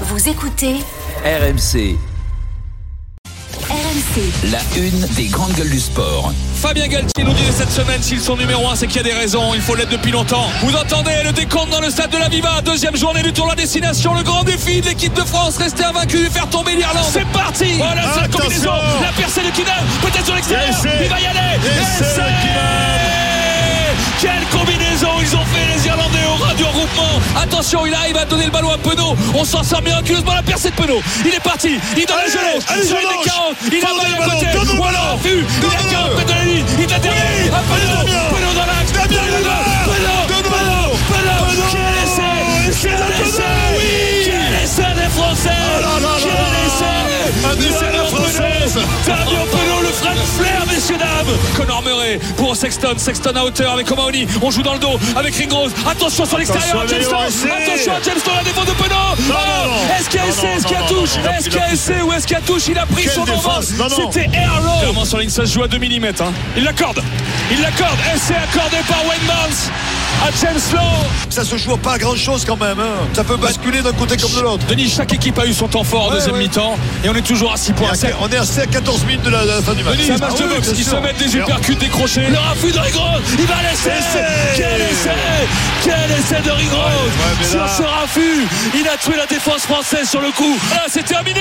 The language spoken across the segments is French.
Vous écoutez RMC, RMC. la une des grandes gueules du sport. Fabien Galtier nous dit cette semaine s'ils sont numéro 1 c'est qu'il y a des raisons, il faut l'être depuis longtemps. Vous entendez le décompte dans le stade de la Viva, deuxième journée du tour de la destination, le grand défi de l'équipe de France, rester invaincu et faire tomber l'Irlande. C'est parti. Voilà c'est la combinaison, la percée de Kidal, peut-être sur l'extérieur, il va y aller quelle combinaison ils ont fait les Irlandais au ras du regroupement Attention il arrive à donner le ballon à Penaud On s'en sort miraculeusement la percée de Penaud Il est parti, il donne la gelée allez, Sur 40 Il a le à côté Voilà, vu Il a le 40 ballon. mètres de la ligne Il derrière à Penaud Allez. Penaud dans l'axe Damien, Penaud. Penaud Penaud. Penaud Quel essai Quel Penaud. essai Oui. Quel essai des Français Oh Quel essai. Penaud. Le frein de flair, messieurs, dames. Connor Murray pour Sexton. Sexton à hauteur avec O'Mahony. On joue dans le dos avec Ringrose. Attention sur l'extérieur. Léo, essai. Attention à Jameson, la défense de Penaud. Non. Est-ce qu'il y a essai Est-ce qu'il y a touche? Est-ce il qu'il y a essai ou est-ce qu'il y a touche? Il a pris son envol. C'était Airlow. Clairement sur ligne, ça se joue à 2 mm. Il l'accorde. Il l'accorde. Essai accordé par Wayne Barnes à James Lowe. Ça se joue pas à grand chose quand même. hein. Ça peut basculer d'un côté comme de l'autre. Denis, chaque équipe a eu son temps fort en Ouais, deuxième ouais. mi-temps et on est toujours à 6 Et points. à- On est à 14 minutes de la, de la fin du match. Denis, c'est un match Ah de oui, boxe. bien Ils se mettent des uppercuts Le raffut de Rigrose. Il va laisser. Essai. Quel essai Quel essai de Rigrose mais Sur ce raffut, il a tué la défense française sur le coup. Voilà, c'est terminé.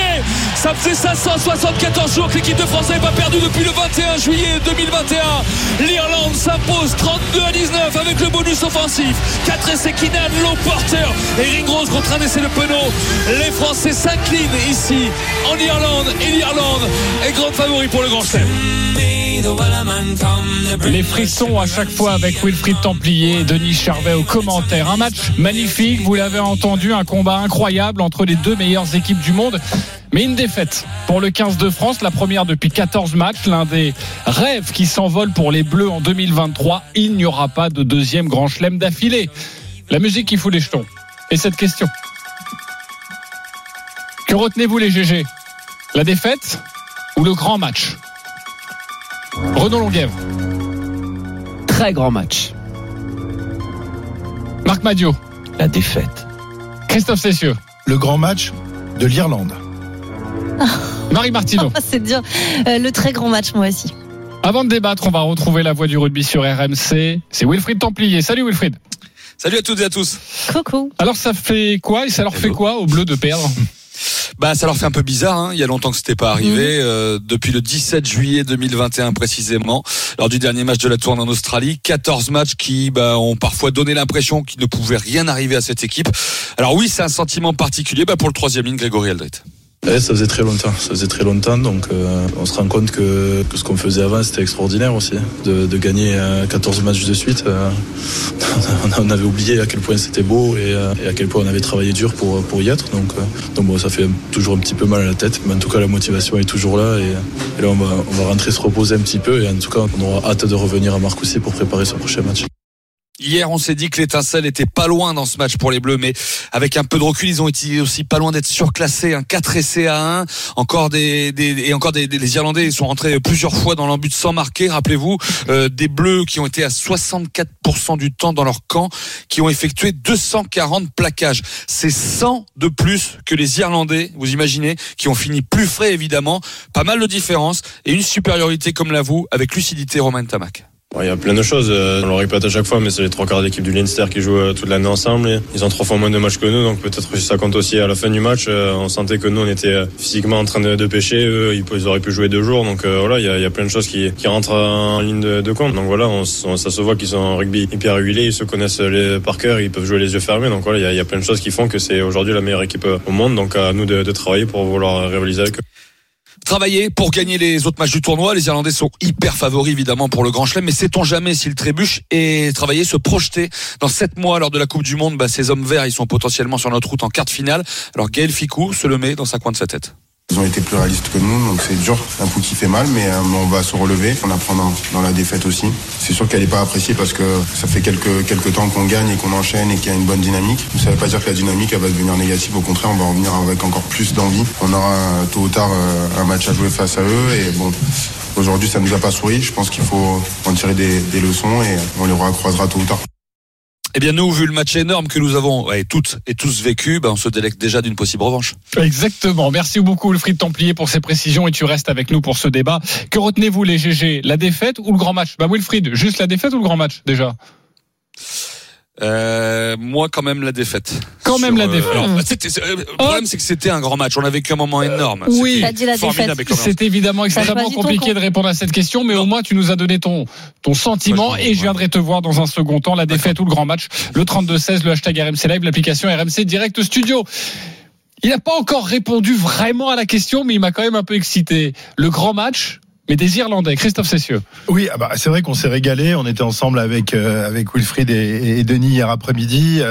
Ça faisait 574 jours que l'équipe de France n'avait pas perdu depuis le 21 juillet 2021. L'Irlande s'impose 32 à 19 avec le bonus offensif. 4 essais Kinan, Low Porter et Ringrose contre un essai de Penaud. Les Français s'inclinent ici en Irlande et l'Irlande est grande favori pour le Grand Chelem. Les frissons à chaque fois avec Wilfried Templier Denis Charvet au commentaire. Un match magnifique, vous l'avez entendu, un combat incroyable entre les deux meilleures équipes du monde. Mais une défaite pour le 15 de France, la première depuis 14 matchs, l'un des rêves qui s'envole pour les Bleus en 2023. Il n'y aura pas de deuxième grand chelem d'affilée. La musique qui fout les jetons. Et cette question. Que retenez-vous les GG La défaite ou le grand match? Renaud Longuèvre, Très grand match. Marc Madio, La défaite. Christophe Cessieux, le grand match de l'Irlande. Marie Martineau. C'est dur. Euh, le très grand match, moi aussi. Avant de débattre, on va retrouver la voix du rugby sur RMC. C'est Wilfried Templier. Salut Wilfried. Salut à toutes et à tous. Coucou. Alors ça fait quoi et ça leur fait quoi aux Bleus de perdre? Bah, ça leur fait un peu bizarre. Hein. Il y a longtemps que c'était pas arrivé. Mhm. Euh, depuis le 17 juillet 2021 précisément, lors du dernier match de la tournée en Australie, 14 matchs qui bah, ont parfois donné l'impression qu'il ne pouvait rien arriver à cette équipe. Alors oui, c'est un sentiment particulier bah, pour le troisième ligne, Grégory Aldrit. Ça faisait très longtemps, ça faisait très longtemps, donc euh, on se rend compte que, que ce qu'on faisait avant c'était extraordinaire aussi, de, de gagner euh, 14 matchs de suite. euh, on avait oublié à quel point c'était beau et, euh, et à quel point on avait travaillé dur pour, pour y être, donc, euh, donc bon, ça fait toujours un petit peu mal à la tête, mais en tout cas la motivation est toujours là et, et là on va, on va rentrer se reposer un petit peu et en tout cas on aura hâte de revenir à Marcoussis pour préparer ce prochain match. Hier, on s'est dit que l'étincelle était pas loin dans ce match pour les Bleus, mais avec un peu de recul, ils ont été aussi pas loin d'être surclassés. Un 4 essais à 1, encore des, et encore des, les Irlandais sont rentrés plusieurs fois dans leur but sans marquer. Rappelez-vous, euh, des Bleus qui ont été à 64% du temps dans leur camp, qui ont effectué 240 plaquages. C'est 100 de plus que les Irlandais. Vous imaginez, qui ont fini plus frais évidemment. Pas mal de différence et une supériorité comme la vous avec lucidité Romain Tamac. Il y a plein de choses, euh, on le répète à chaque fois, mais c'est les trois quarts d'équipe du Leinster qui jouent euh, toute l'année ensemble. Ils ont trois fois moins de matchs que nous, donc peut-être que ça compte aussi à la fin du match. euh, On sentait que nous, on était physiquement en train de, pêcher, eux, ils auraient pu jouer deux jours. Donc voilà, il y a, plein de choses qui, qui rentrent en ligne de, compte. Donc voilà, on, on- ça se voit qu'ils sont en rugby hyper réguliers, ils se connaissent les, par cœur, ils peuvent jouer les yeux fermés. Donc voilà, il y a, plein de choses qui font que c'est aujourd'hui la meilleure équipe au monde. Donc à nous de, de travailler pour vouloir rivaliser avec eux. Travailler pour gagner les autres matchs du tournoi. Les Irlandais sont hyper favoris évidemment pour le Grand Chelem, mais sait-on jamais s'ils trébuchent et travailler, se projeter dans sept mois lors de la Coupe du Monde? Bah, ces hommes verts, ils sont potentiellement sur notre route en quart de finale. Alors Gaël Ficou se le met dans sa coin de sa tête. Ils ont été plus réalistes que nous, donc c'est dur. Un coup qui fait mal, mais euh, on va se relever. On apprend dans, dans la défaite aussi. C'est sûr qu'elle n'est pas appréciée parce que ça fait quelques, quelques temps qu'on gagne et qu'on enchaîne et qu'il y a une bonne dynamique. Ça ne veut pas dire que la dynamique elle va devenir négative. Au contraire, on va revenir avec encore plus d'envie. On aura euh, tôt ou tard euh, un match à jouer face à eux. Et bon, aujourd'hui, ça nous a pas souri. Je pense qu'il faut en tirer des, des leçons et on les recroisera tôt ou tard. Eh bien, nous, vu le match énorme que nous avons ouais, toutes et tous vécu, ben, on se délecte déjà d'une possible revanche. Exactement. Merci beaucoup, Wilfried Templier, pour ces précisions et tu restes avec nous pour ce débat. Que retenez-vous, les GG La défaite ou le grand match? Bah, Wilfried, juste la défaite ou le grand match, déjà? Euh, moi, quand même, la défaite. Quand même la euh, défaite. alors, c'était- c'est- euh, le problème, c'est que c'était un grand match. On a vécu un moment énorme. oui. C'est évidemment extrêmement compliqué de répondre à cette question, mais au moins tu nous as donné ton, ton sentiment Moi, je- et je viendrai te voir dans un second temps, la défaite ou le grand match, le 32-16, le hashtag RMC Live, l'application RMC Direct Studio. Il n'a pas encore répondu vraiment à la question, mais il m'a quand même un peu excité. Le grand match, mais des Irlandais, Christophe Cessieux. Oui, ah bah, c'est vrai qu'on s'est régalé. On était ensemble avec euh, avec Wilfried et, et Denis hier après-midi.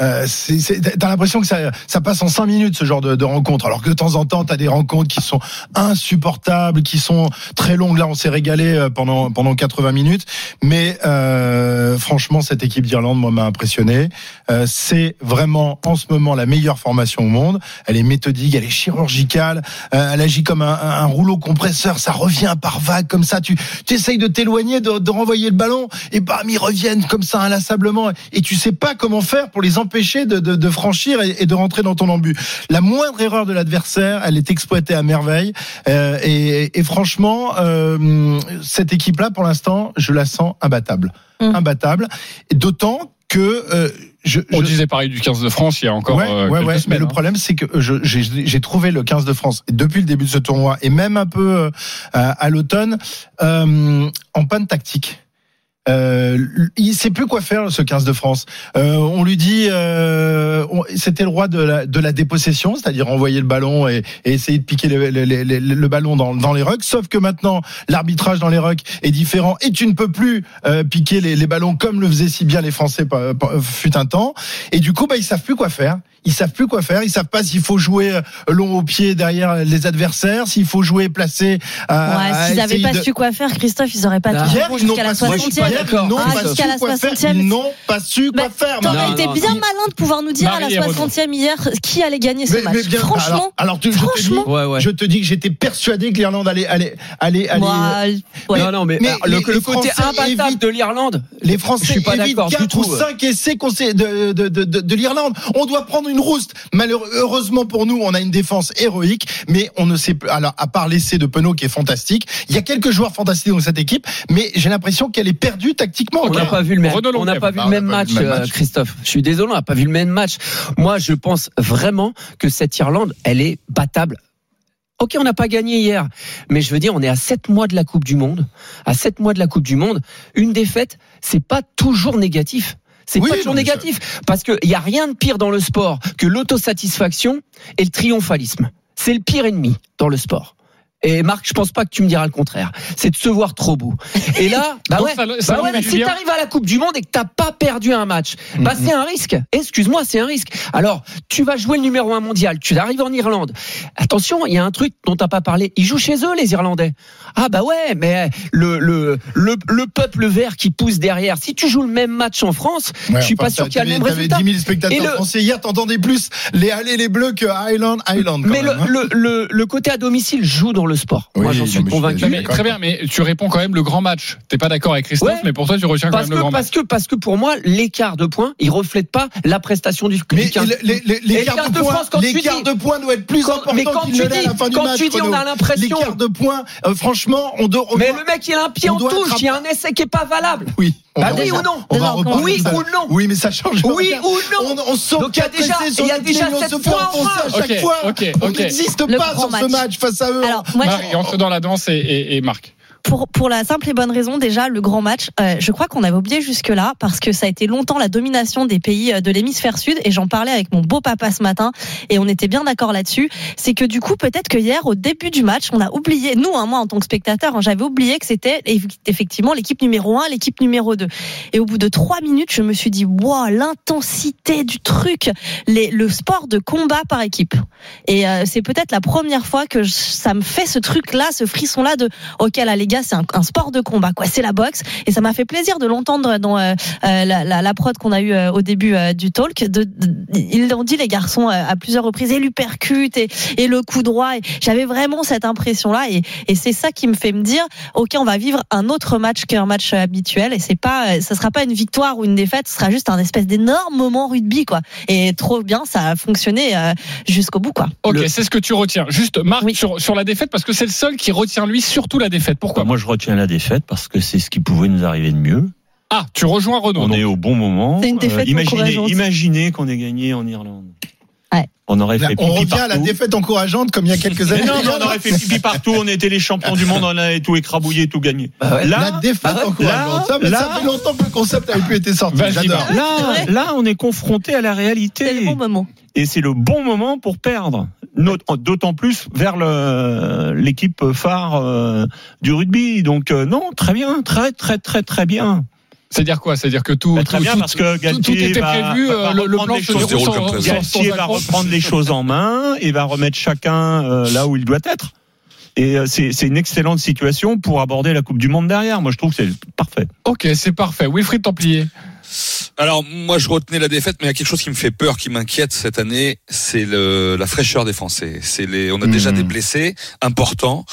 Euh, c'est- T'as l'impression que ça, ça passe en cinq minutes ce genre de, de rencontre, alors que de temps en temps t'as des rencontres qui sont insupportables, qui sont très longues. Là, on s'est régalé euh, pendant pendant 80 minutes. Mais euh, franchement, cette équipe d'Irlande, moi, m'a impressionné. Euh, c'est vraiment en ce moment la meilleure formation au monde. Elle est méthodique, elle est chirurgicale, euh, elle agit comme un, un rouleau compresseur. Ça revient par vague comme ça. Tu, tu essayes de t'éloigner, de, de renvoyer le ballon, et bam, ils reviennent comme ça inlassablement. Et tu sais pas comment faire pour les empêcher de, de, de franchir et, et de rentrer dans ton embut. La moindre erreur de l'adversaire, elle est exploitée à merveille. Euh, et, et franchement, euh, cette équipe-là, pour l'instant, je la sens imbattable, Mm. imbattable. D'autant que euh, je, On je- disait pareil du 15 de France il y a encore ouais, euh, quelques ouais. Mais semaines. le hein. problème, c'est que j'ai trouvé le 15 de France depuis le début de ce tournoi et même un peu euh, à, l'automne euh, en panne tactique. Euh, il sait plus quoi faire ce 15 de France. Euh, on lui dit, c'était le roi de la, de la dépossession, c'est-à-dire envoyer le ballon et, essayer de piquer le, ballon dans, dans les rucks. Sauf que maintenant, l'arbitrage dans les rucks est différent et tu ne peux plus euh, piquer les, ballons comme le faisaient si bien les Français fut un temps. Et du coup, bah, ils savent plus quoi faire. Ils savent plus quoi faire. Ils savent pas s'il faut jouer euh, long au pied derrière les adversaires, s'il faut jouer placé. à- Ouais, à s'ils n'avaient pas de- su quoi faire, Christophe, ils auraient pas tout Hier, ils n'ont jusqu'à la pas su- 60e. hier, ils n'ont Ah, pas jusqu'à su la quoi faire. 60e. Ils n'ont pas su quoi Bah, faire. T'aurais Non, été non, bien non. malin de pouvoir nous dire à la Marie et Renaud. 60e hier qui allait gagner ce Mais- match. mais bien- Franchement, alors, alors tu- je te dis- franchement. Ouais, ouais. Je te dis que j'étais persuadé que l'Irlande allait, allait, allait, allait- ouais. Non, non, mais, alors, le, les- le les côté imbattable de l'Irlande, les Français Je suis pas évitent d'accord du 4 tout. ou 5 essais de, de, de l'Irlande. On doit prendre une rouste. Malheureusement pour nous, on a une défense héroïque, mais on ne sait plus. Alors, à part l'essai de Penaud qui est fantastique, il y a quelques joueurs fantastiques dans cette équipe, mais j'ai l'impression qu'elle est perdue tactiquement. on n'a pas vu le même, on n'a pas vu le match. Christophe. Je suis désolé, on n'a pas vu le même match. Moi, je pense vraiment que cette Irlande, elle est battable. Ok, on n'a pas gagné hier, mais je veux dire, on est à 7 mois de la Coupe du Monde. À 7 mois de la Coupe du Monde, une défaite, c'est pas toujours négatif. C'est Oui, pas toujours ça- négatif. Parce qu'il n'y a rien de pire dans le sport que l'autosatisfaction et le triomphalisme. C'est le pire ennemi dans le sport. Et Marc, je pense pas que tu me diras le contraire. C'est de se voir trop beau. Et là, bah ouais, ça- ça bah ouais, mais si t'arrives à la Coupe du Monde et que t'as pas perdu un match, bah c'est un risque. Excuse-moi, c'est un risque. Alors, tu vas jouer le numéro un mondial, tu arrives en Irlande. Attention, il y a un truc dont t'as pas parlé. Ils jouent chez eux, les Irlandais. Ah bah ouais, mais le le le, le peuple vert qui pousse derrière. Si tu joues le même match en France, Ouais, je suis enfin, pas sûr qu'il y a le même résultat. 10 000 spectateurs Et le- français hier, t'entendais plus les allées les bleus que Highland, Highland. Mais le, hein. le, le, le côté à domicile joue dans le sport. Oui, Moi, j'en non, suis mais je suis convaincu. Mais très bien, mais tu réponds quand même le grand match. T'es pas d'accord avec Christophe, Ouais. mais pour toi, tu retiens quand Parce même le que, grand match. parce que, parce que pour moi, l'écart de points, il reflète pas la prestation du, Mais 15. les, les, les, Et quarts le de de points, France, quand les tu quarts dis- de points doivent être plus Quand- mais importants quand tu ne l'est à dis- la fin du quand match. tu dis, on a l'impression- Les quarts de points, euh, franchement, on doit. Mais doit- le mec, il a un pied en doit touche, il y a un essai qui est pas valable. Oui. Bah va oui ou non oui ou non Oui, mais ça change. Oui rien. ou non On, on sort Donc, il y a déjà- il y a déjà se en enfoncer à chaque fois. On n'existe pas sur ce match. face à eux. Alors, moi, je- Marie, entre dans la danse et, et, et Marc. Pour, pour la simple et bonne raison, déjà, le grand match, euh, je crois qu'on avait oublié jusque-là, parce que ça a été longtemps la domination des pays euh, de l'hémisphère sud, et j'en parlais avec mon beau papa ce matin, et on était bien d'accord là-dessus. C'est que du coup, peut-être que hier, au début du match, on a oublié, nous, hein, moi, en tant que spectateur, hein, j'avais oublié que c'était eff- effectivement l'équipe numéro 1, l'équipe numéro 2. Et au bout de trois minutes, je me suis dit, wow, l'intensité du truc, les, le sport de combat par équipe. Et euh, c'est peut-être la première fois que je- ça me fait ce truc-là, ce frisson-là de, ok, là, les gars, c'est un, un sport de combat, quoi. C'est la boxe. Et ça m'a fait plaisir de l'entendre dans euh, euh, la, la, la prod qu'on a eu euh, au début euh, du talk. De, de- ils l'ont dit, les garçons, euh, à plusieurs reprises, et l'uppercut et, et le coup droit. Et J'avais vraiment cette impression-là. Et, et c'est ça qui me fait me dire, OK, on va vivre un autre match qu'un match habituel. Et c'est pas, ça sera pas une victoire ou une défaite, ce sera juste un espèce d'énorme moment rugby, quoi. Et trop bien, ça a fonctionné euh, jusqu'au bout, quoi. Ok, c'est ce que tu retiens. Juste, Marc, sur, sur la défaite, parce que c'est le seul qui retient lui surtout la défaite. Pourquoi Bah, Moi, je retiens la défaite parce que c'est ce qui pouvait nous arriver de mieux. Ah, tu rejoins Renaud. On donc. est au bon moment. Euh, C'est une défaite imaginez, encourageante. imaginez qu'on ait gagné en Irlande. Ouais. On aurait fait on pipi revient à la partout. défaite encourageante comme il y a quelques Mais années. non, mais on aurait fait pipi partout, on était les champions du monde, on avait tout écrabouillé, tout gagné. la Là, défaite bah ouais, encourageante. Ça, mais là, ça fait longtemps que le concept n'avait plus été sorti. J'adore. Marc. là, là, on est confronté à la réalité. C'est le bon moment. Et c'est le bon moment pour perdre. D'autant plus vers l'équipe phare euh, du rugby. Donc euh, non, très bien, très très très très bien. C'est-à-dire quoi? C'est-à-dire que tout, Bah, très tout- bien tout- parce que Galtier tout était va- prévu, va euh, le, le reprendre plan les se choses déroule sans, Galtier va reprendre les choses en main et va remettre chacun euh, là où il doit être. Et euh, c'est c'est une excellente situation pour aborder la Coupe du Monde derrière. Moi, je trouve que c'est parfait. Ok, c'est parfait. Wilfried Templier. Alors moi je retenais la défaite, mais il y a quelque chose qui me fait peur, qui m'inquiète cette année, c'est le, la fraîcheur des Français. C'est les, on a déjà Mhm. des blessés importants,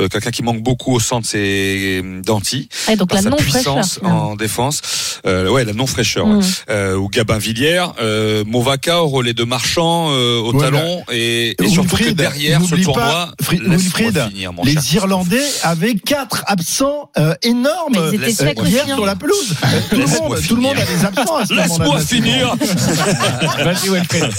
euh, quelqu'un qui manque beaucoup au centre, c'est Danti, Et donc par la sa non fraîcheur. puissance en défense. Euh, ouais, la non fraîcheur. Mm. Euh, ou Gabin Villiers, euh, Movaka au relais de Marchand euh, au Ouais, talon et, et surtout que derrière ce tournoi, pas, finir, cher les. Irlandais avaient quatre absents euh, énormes Mais ils étaient euh, secs hier sur la pelouse. Tout le monde, tout le monde absents. Laisse-moi finir. Vas-y, Wilfried.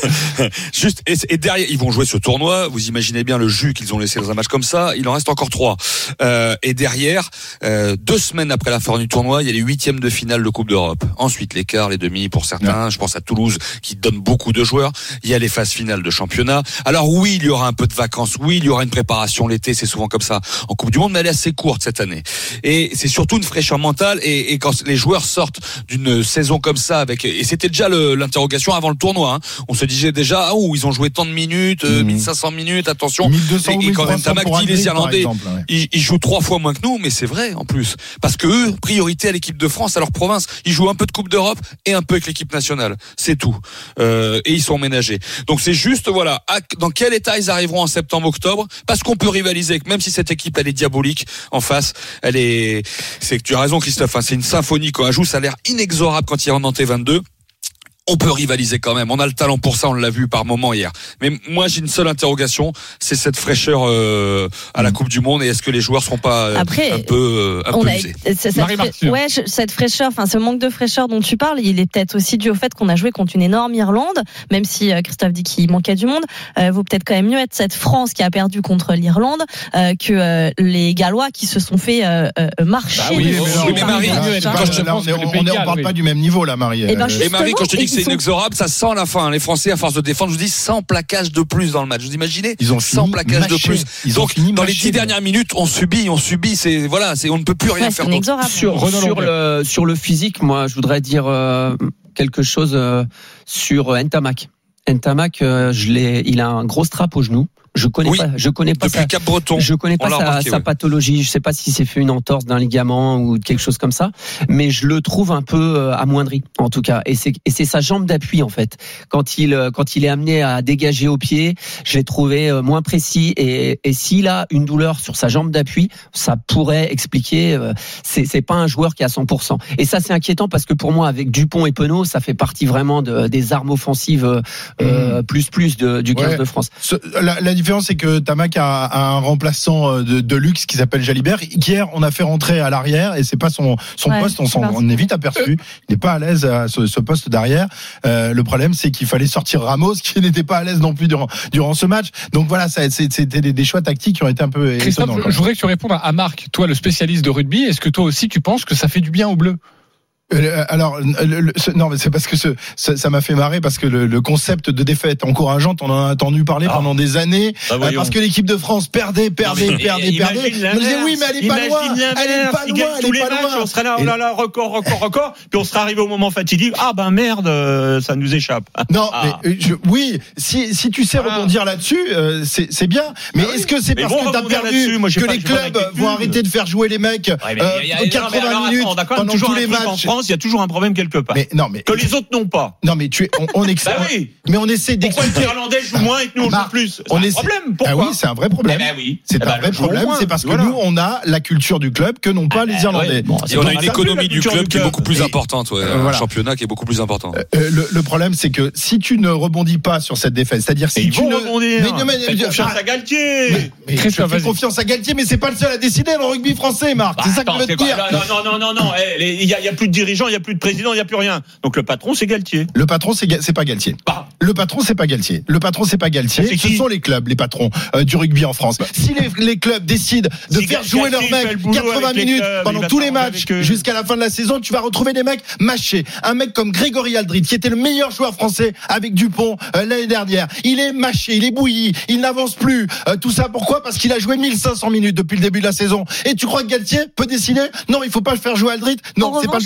Juste et, et derrière, ils vont jouer ce tournoi. Vous imaginez bien le jus qu'ils ont laissé dans un match comme ça. Il en reste encore trois. Euh, et derrière, euh, deux semaines après la fin du tournoi, il y a les huitièmes de finale de Coupe d'Europe. Ensuite, les quarts, les demi pour certains. Je pense à Toulouse qui donne beaucoup de joueurs. Il y a les phases finales de championnat. Alors oui, il y aura un peu de vacances. Oui, il y aura une préparation l'été. C'est souvent comme ça en Coupe du Monde, mais elle est assez courte cette année. Et c'est surtout une fraîcheur mentale. Et, et quand les joueurs sortent d'une saison comme ça, avec et c'était déjà l'interrogation avant le tournoi. hein. On se disait déjà, ah, oh, ils ont joué tant de minutes, euh, Mhm. 1500 minutes, attention. 1200 ou Et, et quand même, 1300 Tamak dit les Irlandais, exemple, ouais. ils, ils jouent trois fois moins que nous, mais c'est vrai en plus. Parce que eux, priorité à l'équipe de France, à leur province. Ils jouent un peu de Coupe d'Europe et un peu avec l'équipe nationale. C'est tout. Euh, et ils sont ménagés. Donc c'est juste, voilà, à- dans quel état ils arriveront en septembre-octobre? Parce qu'on peut rivaliser, même si cette équipe, elle est diabolique en face, elle est... C'est que tu as raison Christophe, hein, c'est une symphonie quand elle joue, ça a l'air inexorable quand il rentre en T22 on peut rivaliser quand même. On a le talent pour ça, on l'a vu par moment hier. Mais moi, j'ai une seule interrogation, c'est cette fraîcheur euh, à la Coupe du Monde et est-ce que les joueurs seront pas euh, Après, un peu, euh, un on peu a, usés c'est- cette, ouais, cette fraîcheur, enfin ce manque de fraîcheur dont tu parles, il est peut-être aussi dû au fait qu'on a joué contre une énorme Irlande, même si euh, Christophe dit qu'il manquait du monde. Euh, vaut peut-être quand même mieux être cette France qui a perdu contre l'Irlande euh, que euh, les Gallois qui se sont fait euh, euh, marcher. Bah oui, mais Marie, je pense on on on parle oui. pas du même niveau là, Marie. Eh ben, Euh, Et Marie, quand je te dis que c'est sont- inexorable, ça sent la fin. Les Français, à force de défendre, je vous dis 100 plaquages de plus dans le match. Vous imaginez Ils ont 100 fini plaquages de plus. Ils Donc, dans les mâchés, 10 dernières minutes, on subit, on subit. C'est voilà, c'est on ne peut plus rien Ouais, faire c'est d'autre. inexorable. sur, Renaud sur, le, sur le physique, moi, je voudrais dire euh, quelque chose euh, sur euh, Ntamak. Ntamak, euh, je l'ai, il a un gros strap au genou. Je connais Oui. pas, je connais pas Depuis sa, Cap Breton. je connais on pas sa, remarqué, sa pathologie. Je sais pas si c'est fait une entorse d'un ligament ou quelque chose comme ça, mais je le trouve un peu euh, amoindri, en tout cas. Et c'est sa jambe d'appui en fait. Quand il euh, quand il est amené à dégager au pied, je l'ai trouvé euh, moins précis. Et, et s'il a une douleur sur sa jambe d'appui, ça pourrait expliquer. euh, c'est c'est pas un joueur qui est à 100%. Et ça c'est inquiétant parce que pour moi avec Dupont et Penaud, ça fait partie vraiment de, des armes offensives euh, euh, plus plus de, du 15 Ouais. de France. Ce- la, la différence, c'est que Tamac a, a un remplaçant euh, de, de luxe qui s'appelle Jalibert. Hier, on a fait rentrer à l'arrière et c'est pas son, son Ouais, poste. On, s'en- on est vite aperçu. Il n'est pas à l'aise à ce, ce poste d'arrière. Euh, le problème, c'est qu'il fallait sortir Ramos, qui n'était pas à l'aise non plus durant, durant ce match. Donc voilà, ça, c'était des, des choix tactiques qui ont été un peu Christophe, étonnants. je, je voudrais que tu répondes à Marc, toi le spécialiste de rugby. Est-ce que toi aussi tu penses que ça fait du bien au bleu? Euh, alors, le- le- ce- non, mais c'est parce que ce, ça m'a fait marrer parce que le, le concept de défaite encourageante, on en a entendu parler Ah. pendant des années, Ah, euh, parce que l'équipe de France perdait, perdait, mais perdait, perdait. On disait oui, mais elle est pas loin, elle est pas loin, elle tous est les pas matchs, loin. on serait là, oh là là, record, record, record, puis on serait arrivé au moment fatidique. Ah ben merde, euh, ça nous échappe. Non, Ah. mais euh, je- oui, si, si tu sais rebondir là-dessus, euh, c'est c'est bien. Mais Ah est-ce que c'est parce que t'as perdu que pas- les clubs vont arrêter de faire jouer les mecs Ouais, mais euh, il y a- il y a- 80 non, mais alors, minutes pendant tous les matchs France, il y a toujours un problème quelque part. Mais non, mais que les autres n'ont pas. non, mais tu es, on, on Bah oui. mais on essaie Pourquoi les d'expliquer. Irlandais jouent moins et que nous on Bah, joue plus C'est on un essaie- problème. Pourquoi Ah oui, c'est un vrai problème. Eh ben oui. C'est Eh ben, un vrai jour au problème, c'est parce que Voilà. nous, on a la culture du club que n'ont pas les Irlandais. ouais. Bon, Et on a une économie du club qui est beaucoup plus importante, Euh, un championnat qui est beaucoup plus important. Euh, le, le problème, c'est que si tu ne rebondis pas sur cette défaite, c'est-à-dire si tu ne confiance ah, à Galtier. fais confiance à Galtier, mais c'est pas le seul à décider dans le rugby français, Marc. Bah, c'est ça que je veux te dire. Non, non, non, non, non. eh, les- Il n'y a, il y a plus de dirigeants, il n'y a plus de président, il n'y a plus rien. Donc le patron, c'est Galtier. Le patron, c'est Ga- pas Galtier. Bah, Le patron, c'est pas Galtier. Le patron, c'est pas Galtier. Ce sont les clubs, les patrons euh, du rugby en France. Si les, les clubs décident de Si faire Galtier jouer leurs mecs le boulot 80 avec les minutes clubs, pendant tous les matchs eux. jusqu'à la fin de la saison, tu vas retrouver des mecs mâchés. Un mec comme Grégory Aldrit, qui était le meilleur joueur français avec Dupont euh, l'année dernière. Il est mâché, il est bouilli, il n'avance plus. Euh, tout ça pourquoi? Parce qu'il a joué 1500 minutes depuis le début de la saison. Et tu crois que Galtier peut décider? Non, il faut pas le faire jouer Aldrit. Non, c'est pas le revanche-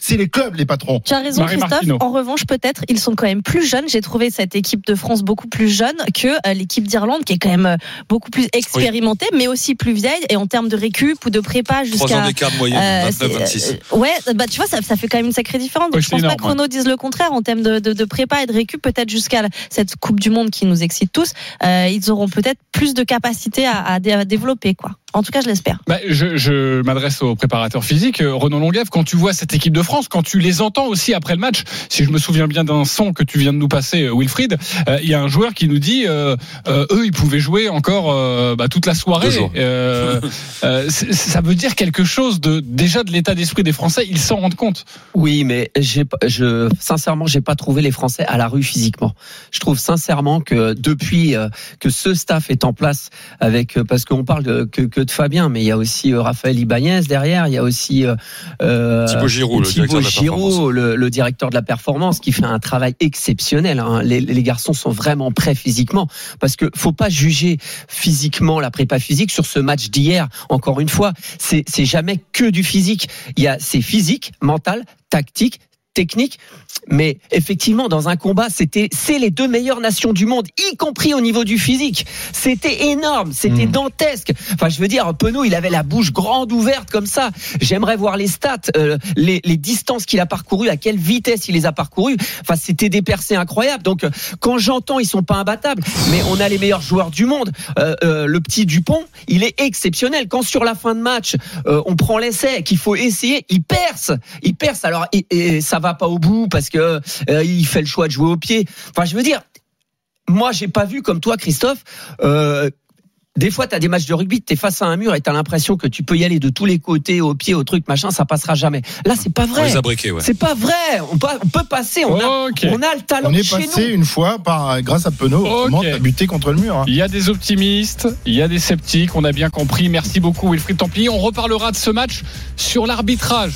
C'est les clubs, les patrons. Tu as raison, Marie Christophe. En revanche, peut-être, ils sont quand même plus jeunes. J'ai trouvé cette équipe de France beaucoup plus jeune que euh, l'équipe d'Irlande, qui est quand même euh, beaucoup plus expérimentée, mais aussi plus vieille. Et en termes de récup ou de prépa ans jusqu'à. d'écart de moyenne, Euh, 29, c'est- 26. euh, ouais, bah tu vois, ça, ça fait quand même une sacrée différence. Donc, Ouais, je pense c'est pas énorme, que Renaud dise le contraire en termes de, de, de prépa et de récup. Peut-être jusqu'à cette Coupe du Monde qui nous excite tous, euh, ils auront peut-être plus de capacité à, à développer, quoi. En tout cas, je l'espère. Bah, je je m'adresse au préparateur physique, euh, Renaud Longuev. Quand tu vois cette équipe de France, quand tu les entends aussi après le match, si je me souviens bien d'un son que tu viens de nous passer, euh, Wilfried, euh, il y a un joueur qui nous dit, euh, euh, eux, ils pouvaient jouer encore euh, bah, toute la soirée. Euh, euh, ça veut dire quelque chose de déjà de l'état d'esprit des Français. Ils s'en rendent compte. Oui, mais j'ai, je, sincèrement, j'ai pas trouvé les Français à la rue physiquement. Je trouve sincèrement que depuis euh, que ce staff est en place, avec euh, parce qu'on parle de, que, que de Fabien, mais il y a aussi euh, Raphaël Ibanez derrière, il y a aussi euh, euh, Thibaut Giroud, le directeur de la Giroud, performance. le, le directeur de la performance, qui fait un travail exceptionnel. hein. Les, les garçons sont vraiment prêts physiquement, parce que faut pas juger physiquement la prépa physique sur ce match d'hier. Encore une fois, c'est jamais que du physique. Il y a c'est physique, mental, tactique technique, mais effectivement dans un combat, c'était c'est les deux meilleures nations du monde, y compris au niveau du physique. C'était énorme, c'était Mm. dantesque. Enfin, je veux dire, Penaud, il avait la bouche grande ouverte comme ça. J'aimerais voir les stats, euh, les, les distances qu'il a parcourues, à quelle vitesse il les a parcourues. Enfin, c'était des percées incroyables. Donc, quand j'entends, ils sont pas imbattables, mais on a les meilleurs joueurs du monde. Euh, euh, le petit Dupont, il est exceptionnel. Quand sur la fin de match, on prend l'essai, qu'il faut essayer, il perce, il perce. Alors, et, et ça va pas au bout parce que euh, il fait le choix de jouer au pied. Enfin, je veux dire, moi, j'ai pas vu comme toi, Christophe. Euh, des fois, tu as des matchs de rugby, tu es face à un mur et tu as l'impression que tu peux y aller de tous les côtés, au pied, au truc, machin, ça passera jamais. Là, c'est pas vrai. ouais. C'est pas vrai. On peut, on peut passer. On, a, Ok. on a le talent On est chez passé nous. une fois par grâce à Penaud. Autrement, Ok. t'as buté contre le mur. hein. Il y a des optimistes, il y a des sceptiques. On a bien compris. Merci beaucoup, Wilfried Templier. On reparlera de ce match sur l'arbitrage.